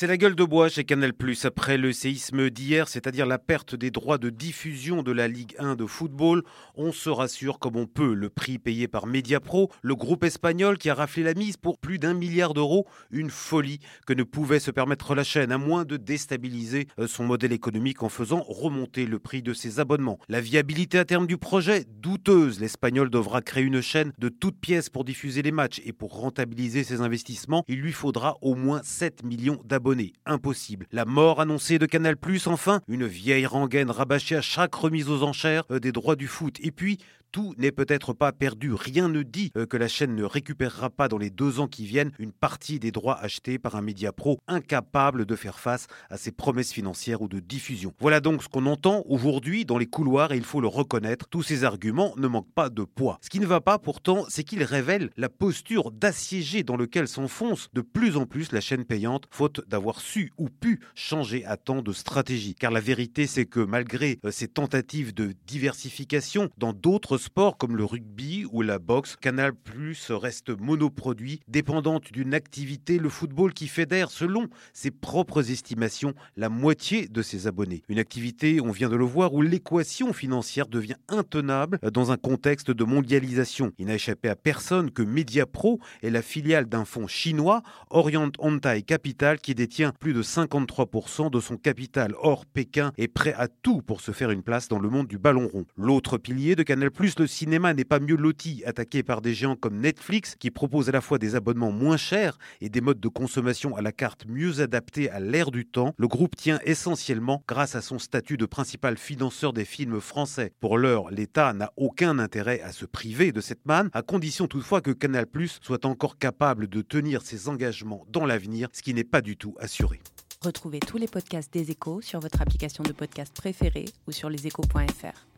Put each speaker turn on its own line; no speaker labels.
C'est la gueule de bois chez Canal+. Après le séisme d'hier, c'est-à-dire la perte des droits de diffusion de la Ligue 1 de football, on se rassure comme on peut. Le prix payé par Mediapro, le groupe espagnol qui a raflé la mise pour plus d'un milliard d'euros, une folie que ne pouvait se permettre la chaîne, à moins de déstabiliser euh, son modèle économique en faisant remonter le prix de ses abonnements. La viabilité à terme du projet, douteuse. L'Espagnol devra créer une chaîne de toutes pièces pour diffuser les matchs et pour rentabiliser ses investissements, il lui faudra au moins 7 millions d'abonnés Impossible. La mort annoncée de Canal+, enfin, une vieille rengaine rabâchée à chaque remise aux enchères euh, des droits du foot. Et puis, tout n'est peut-être pas perdu. Rien ne dit euh, que la chaîne ne récupérera pas dans les deux ans qui viennent une partie des droits achetés par un média pro incapable de faire face à ses promesses financières ou de diffusion. Voilà donc ce qu'on entend aujourd'hui dans les couloirs et il faut le reconnaître, tous ces arguments ne manquent pas de poids. Ce qui ne va pas pourtant, c'est qu'ils révèlent la posture d'assiégé dans lequel s'enfonce de plus en plus la chaîne payante, faute d'avoir su ou pu changer à temps de stratégie. Car la vérité, c'est que malgré euh, ces tentatives de diversification dans d'autres sports comme le rugby ou la boxe, Canal Plus reste monoproduit, dépendante d'une activité, le football qui fédère, selon ses propres estimations, la moitié de ses abonnés. Une activité, on vient de le voir, où l'équation financière devient intenable dans un contexte de mondialisation. Il n'a échappé à personne que Mediapro est la filiale d'un fonds chinois, Orient Hontai Capital, qui détient plus de 53% de son capital. Or, Pékin est prêt à tout pour se faire une place dans le monde du ballon rond. L'autre pilier de Canal le cinéma n'est pas mieux loti, attaqué par des géants comme Netflix, qui proposent à la fois des abonnements moins chers et des modes de consommation à la carte mieux adaptés à l'ère du temps. Le groupe tient essentiellement grâce à son statut de principal financeur des films français. Pour l'heure, l'État n'a aucun intérêt à se priver de cette manne, à condition toutefois que Canal soit encore capable de tenir ses engagements dans l'avenir, ce qui n'est pas du tout assuré.
Retrouvez tous les podcasts des échos sur votre application de podcast préférée ou sur leséchos.fr.